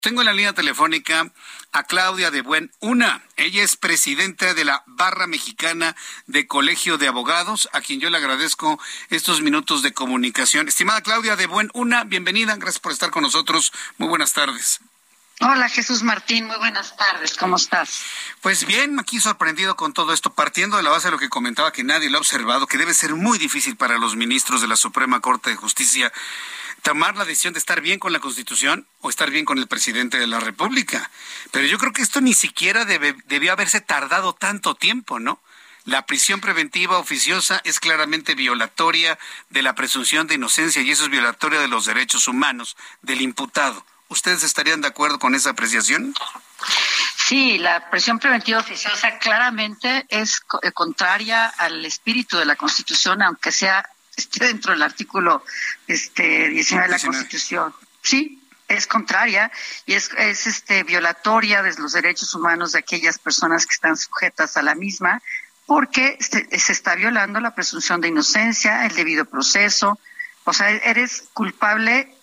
Tengo en la línea telefónica a Claudia de Buen Una. Ella es presidenta de la Barra Mexicana de Colegio de Abogados, a quien yo le agradezco estos minutos de comunicación. Estimada Claudia de Buen Una, bienvenida. Gracias por estar con nosotros. Muy buenas tardes. Hola Jesús Martín, muy buenas tardes, ¿cómo estás? Pues bien, aquí sorprendido con todo esto, partiendo de la base de lo que comentaba que nadie lo ha observado, que debe ser muy difícil para los ministros de la Suprema Corte de Justicia tomar la decisión de estar bien con la Constitución o estar bien con el presidente de la República. Pero yo creo que esto ni siquiera debió haberse tardado tanto tiempo, ¿no? La prisión preventiva oficiosa es claramente violatoria de la presunción de inocencia y eso es violatoria de los derechos humanos del imputado. ¿Ustedes estarían de acuerdo con esa apreciación? Sí, la presión preventiva oficiosa claramente es eh, contraria al espíritu de la Constitución, aunque sea esté dentro del artículo este 19 de la Constitución. Sí, es contraria y es, es este violatoria de los derechos humanos de aquellas personas que están sujetas a la misma, porque se, se está violando la presunción de inocencia, el debido proceso. O sea, eres culpable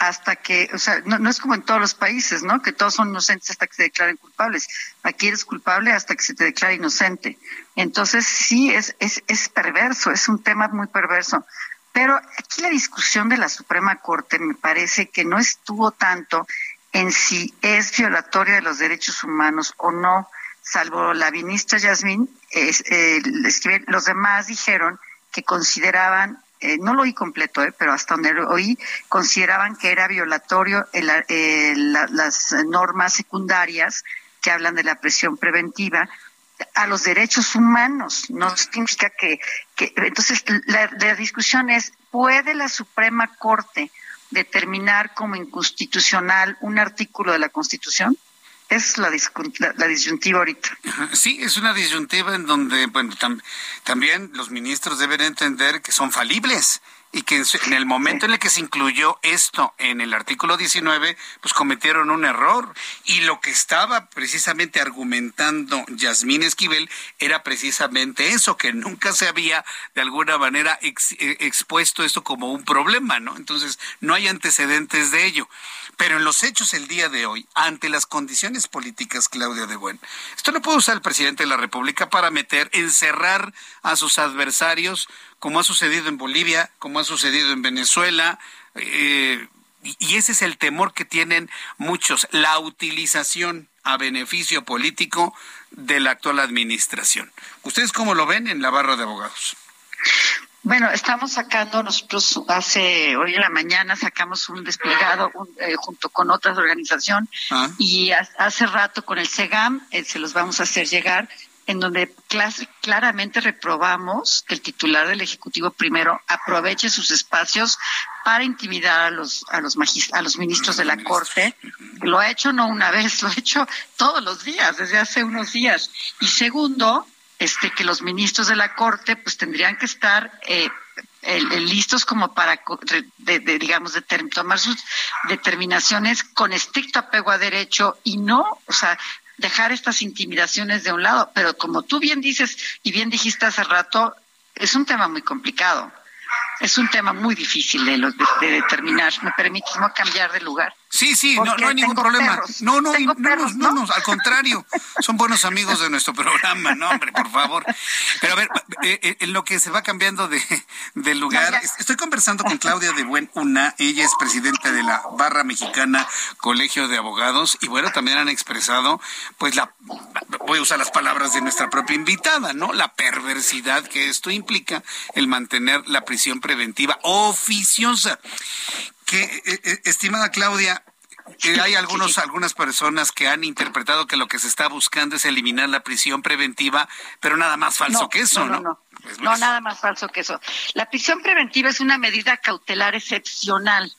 hasta que, o sea, no, es como en todos los países, ¿no? Que todos son inocentes hasta que se declaren culpables. Aquí eres culpable hasta que se te declare inocente. Entonces, sí, es, es, es perverso, es un tema muy perverso. Pero aquí la discusión de la Suprema Corte me parece que no estuvo tanto en si es violatoria de los derechos humanos o no, salvo la ministra Yasmín, eh, los demás dijeron que consideraban eh, no lo oí completo, eh, pero hasta donde lo oí, consideraban que era violatorio las normas secundarias que hablan de la presión preventiva a los derechos humanos. No significa que, que entonces la, la discusión es, ¿puede la Suprema Corte determinar como inconstitucional un artículo de la Constitución? Es la, la, disyuntiva ahorita. Sí, es una disyuntiva en donde bueno, también los ministros deben entender que son falibles y que en, el momento en el que se incluyó esto en el artículo 19, pues cometieron un error. Y lo que estaba precisamente argumentando Yasmín Esquivel era precisamente eso, que nunca se había de alguna manera eh, expuesto esto como un problema, ¿no? Entonces, no hay antecedentes de ello. Pero en los hechos el día de hoy, ante las condiciones políticas, Claudia de Buen, esto lo puede usar el presidente de la República para meter, encerrar a sus adversarios como ha sucedido en Bolivia, como ha sucedido en Venezuela, eh, y ese es el temor que tienen muchos, la utilización a beneficio político de la actual administración. ¿Ustedes cómo lo ven en la barra de abogados? Bueno, estamos sacando, nosotros hace, hoy en la mañana sacamos un desplegado eh, junto con otras organizaciones ah. y hace rato con el SEGAM eh, se los vamos a hacer llegar en donde claramente reprobamos que el titular del Ejecutivo primero aproveche sus espacios para intimidar a los a los a los ministros de la Corte. Lo ha hecho no una vez, lo ha hecho todos los días, desde hace unos días. Y segundo, este que los ministros de la Corte pues tendrían que estar eh, listos como para, digamos, de, tomar sus determinaciones con estricto apego a derecho y no, o sea, dejar estas intimidaciones de un lado. Pero como tú bien dices y bien dijiste hace rato, es un tema muy complicado. Es un tema muy difícil de, de determinar. ¿Me permites no cambiar de lugar? Sí, sí, no, hay ningún problema. No, no, no, no, no, al contrario, son buenos amigos de nuestro programa, no, hombre, por favor. Pero a ver, eh, eh, en lo que se va cambiando de, lugar, estoy conversando con Claudia de Buen Una, ella es presidenta de la Barra Mexicana Colegio de Abogados, y bueno, también han expresado, pues la, voy a usar las palabras de nuestra propia invitada, ¿no? La perversidad que esto implica, el mantener la prisión preventiva oficiosa que, eh, eh, estimada Claudia, eh, hay algunos, algunas personas que han interpretado que lo que se está buscando es eliminar la prisión preventiva, pero nada más falso que eso, ¿no? No, pues, no, nada más falso que eso. La prisión preventiva es una medida cautelar excepcional.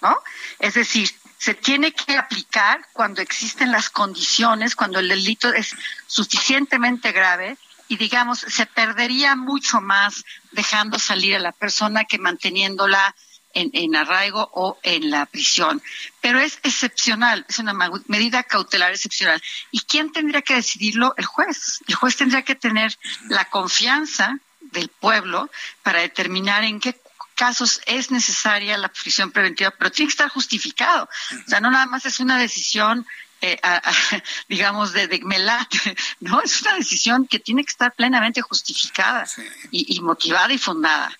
¿no? Es decir, se tiene que aplicar cuando existen las condiciones, cuando el delito es suficientemente grave y digamos, se perdería mucho más dejando salir a la persona que manteniéndola en, en, arraigo o en la prisión. Pero es excepcional, es una medida cautelar excepcional. ¿Y quién tendría que decidirlo? El juez. El juez tendría que tener la confianza del pueblo para determinar en qué casos es necesaria la prisión preventiva, pero tiene que estar justificado. O sea, no nada más es una decisión eh, digamos, de, de melate, ¿no? Es una decisión que tiene que estar plenamente justificada y, motivada y fundada.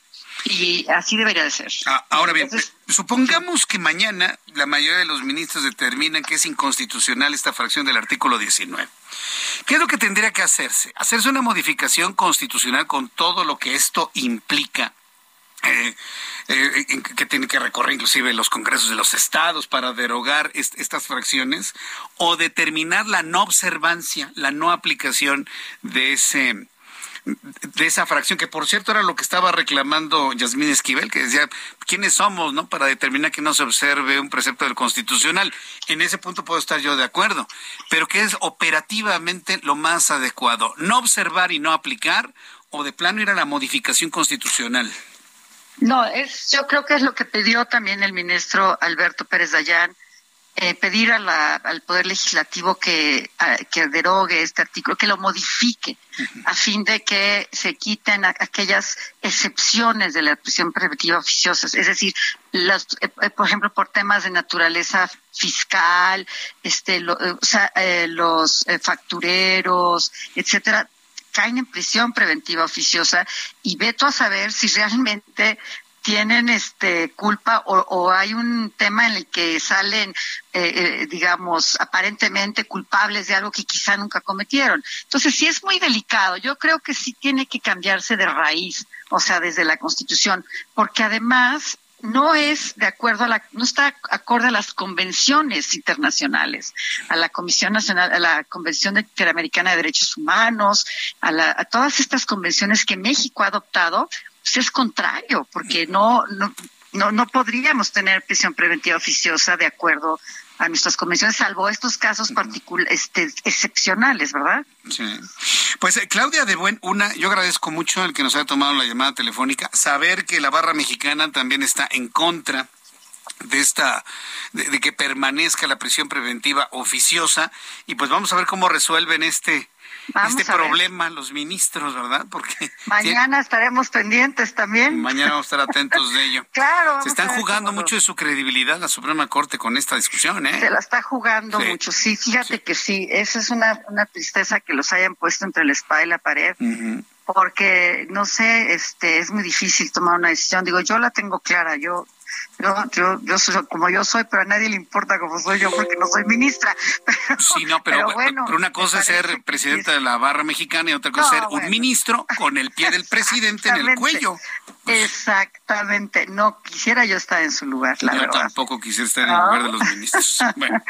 Y así debería de ser. Ah, ahora bien, supongamos que mañana la mayoría de los ministros determinan que es inconstitucional esta fracción del artículo 19. ¿Qué es lo que tendría que hacerse? Hacerse una modificación constitucional con todo lo que esto implica eh, eh, que tiene que recorrer inclusive los congresos de los estados para derogar estas fracciones o determinar la no observancia, la no aplicación de ese de esa fracción, que por cierto era lo que estaba reclamando Yasmín Esquivel, que decía, ¿quiénes somos, no? Para determinar que no se observe un precepto del constitucional. En ese punto puedo estar yo de acuerdo, pero que es operativamente lo más adecuado, no observar y no aplicar, o de plano ir a la modificación constitucional. No, es, yo creo que es lo que pidió también el ministro Alberto Pérez Dayán, eh, pedir a la, al Poder Legislativo que, que derogue este artículo, que lo modifique, a fin de que se quiten aquellas excepciones de la prisión preventiva oficiosa. Es decir, las, eh, eh, por ejemplo, por temas de naturaleza fiscal, este, o sea, los factureros, etcétera, caen en prisión preventiva oficiosa y veto a saber si realmente tienen este culpa o, hay un tema en el que salen eh, eh, digamos aparentemente culpables de algo que quizá nunca cometieron. Entonces sí es muy delicado. Yo creo que sí tiene que cambiarse de raíz o sea desde la constitución porque además no es de acuerdo a la, no está acorde a las convenciones internacionales, a la Comisión Nacional, a la Convención Interamericana de Derechos Humanos, a, la, a todas estas convenciones que México ha adoptado, pues es contrario, porque no, no, no, no podríamos tener prisión preventiva oficiosa de acuerdo a nuestras convenciones, salvo estos casos este, excepcionales, ¿verdad? Sí. Pues eh, Claudia de Buen, una, yo agradezco mucho el que nos haya tomado la llamada telefónica, saber que la barra mexicana también está en contra de esta de, que permanezca la prisión preventiva oficiosa y pues vamos a ver cómo resuelven este este problema los ministros, ¿verdad? Porque mañana estaremos pendientes también. Mañana vamos a estar atentos de ello. claro. Se están jugando mucho de su credibilidad la Suprema Corte con esta discusión, ¿eh? Se la está jugando mucho. Sí, fíjate que sí. Esa es una, una tristeza que los hayan puesto entre la espada y la pared. Porque, no sé, este, es muy difícil tomar una decisión. Digo, yo la tengo clara. Yo yo, yo, yo soy como yo soy, pero a nadie le importa como soy yo porque no soy ministra. sí, no, pero, bueno, pero una cosa es ser presidenta de la barra mexicana y otra cosa es ser un ministro con el pie del presidente en el cuello. Exactamente, no quisiera yo estar en su lugar, la yo tampoco quisiera estar en el lugar de los ministros. Bueno,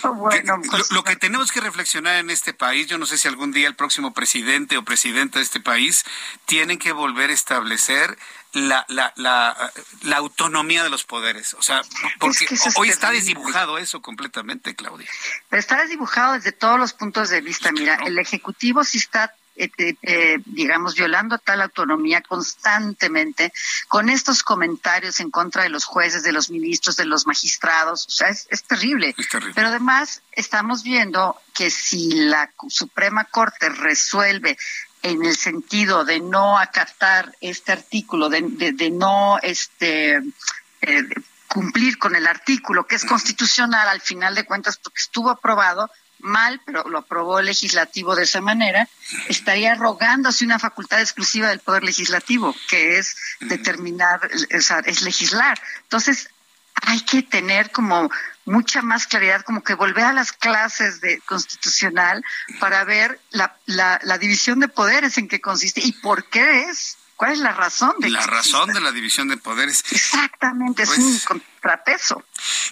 pero bueno pues, lo, que tenemos que reflexionar en este país, yo no sé si algún día el próximo presidente o presidenta de este país tienen que volver a establecer la, la, la, la autonomía de los poderes. O sea, porque hoy está desdibujado eso completamente, Claudia. Pero está desdibujado desde todos los puntos de vista. Mira, el Ejecutivo sí está eh, eh, eh, digamos, violando tal autonomía constantemente con estos comentarios en contra de los jueces, de los ministros, de los magistrados. O sea, es, es, terrible. es terrible. Pero además estamos viendo que si la Suprema Corte resuelve en el sentido de no acatar este artículo, de, de, no este, eh, cumplir con el artículo, que es constitucional al final de cuentas porque estuvo aprobado, mal, pero lo aprobó el legislativo de esa manera, estaría rogándose una facultad exclusiva del Poder Legislativo, que es determinar, o sea, es legislar. Entonces, hay que tener como mucha más claridad, como que volver a las clases de constitucional para ver la, la, división de poderes en qué consiste y por qué es. ¿Cuál es la razón de La razón de la división de poderes. Exactamente, es pues un contrapeso.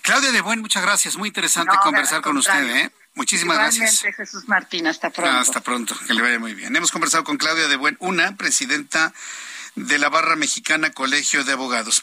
Claudia de Buen, muchas gracias. Muy interesante conversar con usted. ¿eh? Muchísimas gracias. Jesús Martín, hasta pronto. hasta pronto, que le vaya muy bien. Hemos conversado con Claudia de Buen, una presidenta de la Barra Mexicana Colegio de Abogados.